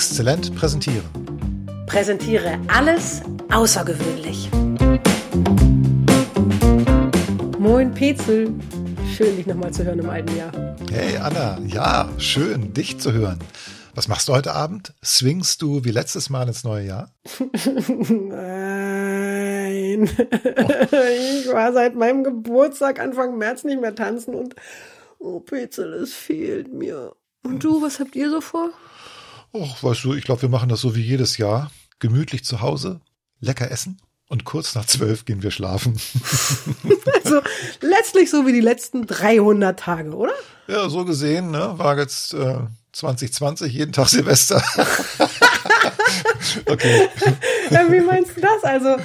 Exzellent präsentieren. Präsentiere alles außergewöhnlich. Moin Petzel. Schön, dich nochmal zu hören im alten Jahr. Hey Anna, ja, schön, dich zu hören. Was machst du heute Abend? Swingst du wie letztes Mal ins neue Jahr? Nein. Ich war seit meinem Geburtstag Anfang März nicht mehr tanzen und oh Petzel, es fehlt mir. Und du, was habt ihr so vor? Och, weißt du, ich glaube, wir machen das so wie jedes Jahr. Gemütlich zu Hause, lecker essen und kurz nach zwölf gehen wir schlafen. Also letztlich so wie die letzten 300 Tage, oder? Ja, so gesehen, ne, war jetzt äh, 2020 jeden Tag Silvester. okay. Ja, wie meinst du das? Also,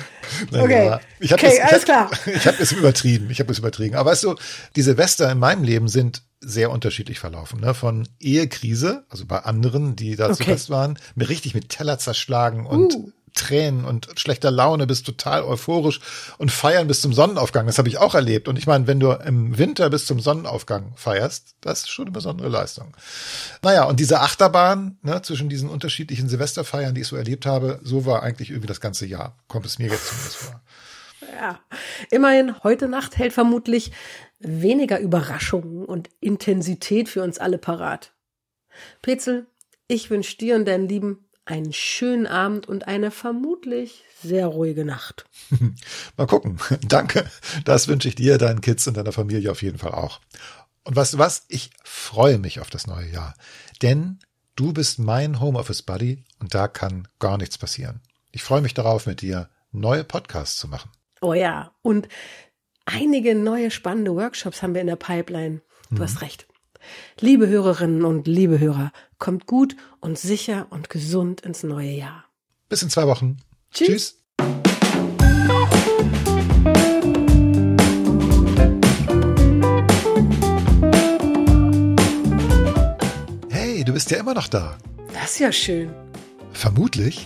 okay, Naja, ich hab okay, das, alles ich klar. hab, Ich habe es übertrieben. Ich habe es übertrieben. Aber weißt du, die Silvester in meinem Leben sind sehr unterschiedlich verlaufen. Ne? Von Ehekrise, also bei anderen, die da zu Okay. Gast waren, mir richtig mit Teller zerschlagen und Uh. Tränen und schlechter Laune bis total euphorisch und feiern bis zum Sonnenaufgang. Das habe ich auch erlebt. Und ich meine, wenn du im Winter bis zum Sonnenaufgang feierst, das ist schon eine besondere Leistung. Naja, und diese Achterbahn ne, zwischen diesen unterschiedlichen Silvesterfeiern, die ich so erlebt habe, so war eigentlich irgendwie das ganze Jahr. Kommt es mir jetzt zumindest vor. Ja. Immerhin, heute Nacht hält vermutlich weniger Überraschungen und Intensität für uns alle parat. Petzel, ich wünsche dir und deinen Lieben einen schönen Abend und eine vermutlich sehr ruhige Nacht. Mal gucken. Danke. Das wünsche ich dir, deinen Kids und deiner Familie auf jeden Fall auch. Und weißt du was? Ich freue mich auf das neue Jahr. Denn du bist mein Homeoffice Buddy und da kann gar nichts passieren. Ich freue mich darauf, mit dir neue Podcasts zu machen. Oh ja, und einige neue spannende Workshops haben wir in der Pipeline. Du hast recht. Liebe Hörerinnen und liebe Hörer, kommt gut und sicher und gesund ins neue Jahr. Bis in zwei Wochen. Tschüss. Tschüss. Hey, du bist ja immer noch da. Das ist ja schön. Vermutlich